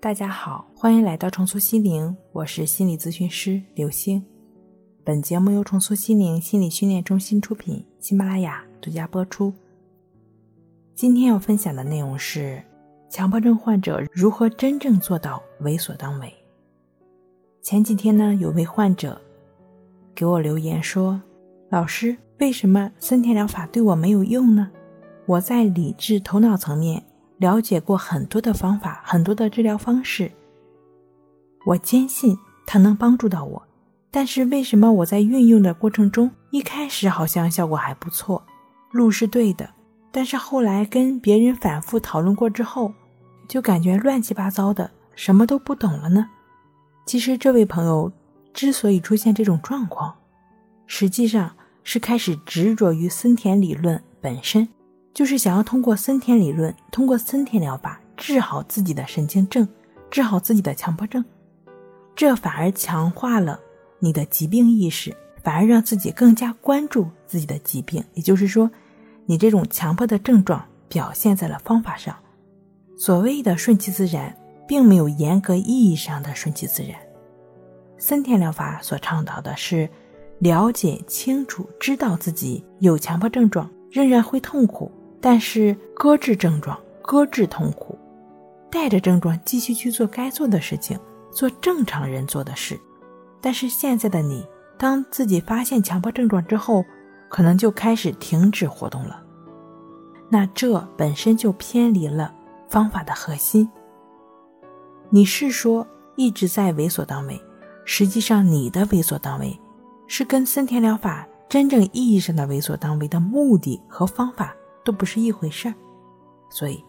大家好，欢迎来到重塑心灵，我是心理咨询师刘星。本节目由重塑心灵心理训练中心出品，喜马拉雅独家播出。今天要分享的内容是：强迫症患者如何真正做到为所当为。前几天呢，有位患者给我留言说：“老师，为什么森田疗法对我没有用呢？我在理智头脑层面。”了解过很多的方法，很多的治疗方式，我坚信它能帮助到我。但是为什么我在运用的过程中，一开始好像效果还不错，路是对的，但是后来跟别人反复讨论过之后，就感觉乱七八糟的，什么都不懂了呢？其实这位朋友之所以出现这种状况，实际上是开始执着于森田理论本身。就是想要通过森田理论，通过森田疗法治好自己的神经症，治好自己的强迫症，这反而强化了你的疾病意识，反而让自己更加关注自己的疾病。也就是说，你这种强迫的症状表现在了方法上。所谓的顺其自然，并没有严格意义上的顺其自然。森田疗法所倡导的是了解清楚，知道自己有强迫症状，仍然会痛苦。但是搁置症状，搁置痛苦，带着症状继续去做该做的事情，做正常人做的事。但是现在的你，当自己发现强迫症状之后，可能就开始停止活动了。那这本身就偏离了方法的核心。你是说一直在为所当为，实际上你的为所当为，是跟森田疗法真正意义上的为所当为的目的和方法。都不是一回事儿，所以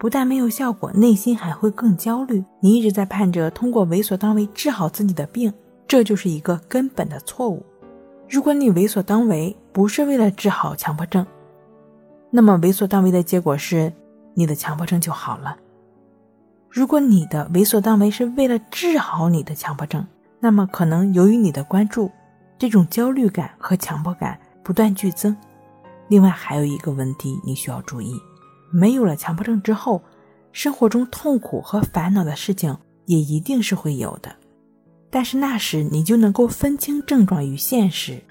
不但没有效果，内心还会更焦虑。你一直在盼着通过为所当为治好自己的病，这就是一个根本的错误。如果你为所当为不是为了治好强迫症，那么为所当为的结果是你的强迫症就好了。如果你的为所当为是为了治好你的强迫症，那么可能由于你的关注，这种焦虑感和强迫感不断剧增。另外还有一个问题你需要注意：没有了强迫症之后，生活中痛苦和烦恼的事情也一定是会有的。但是那时你就能够分清症状与现实，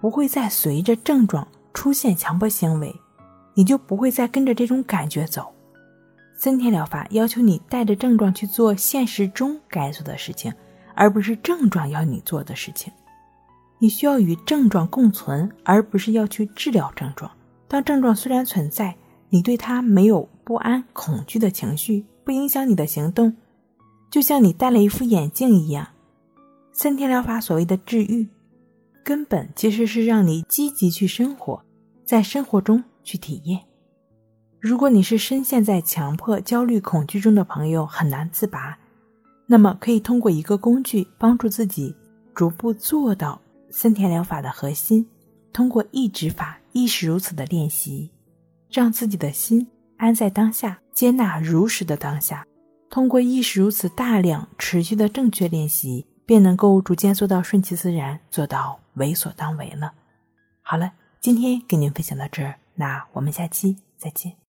不会再随着症状出现强迫行为，你就不会再跟着这种感觉走。森田疗法要求你带着症状去做现实中该做的事情，而不是症状要你做的事情。你需要与症状共存，而不是要去治疗症状。当症状虽然存在，你对它没有不安、恐惧的情绪，不影响你的行动，就像你戴了一副眼镜一样。森田疗法所谓的治愈，根本其实是让你积极去生活，在生活中去体验。如果你是深陷在强迫、焦虑、恐惧中的朋友，很难自拔，那么可以通过一个工具帮助自己逐步做到。森田疗法的核心，通过意指法亦是如此的练习，让自己的心安在当下，接纳如实的当下。通过亦是如此大量持续的正确练习，便能够逐渐做到顺其自然，做到为所当为了。好了，今天跟您分享到这儿，那我们下期再见。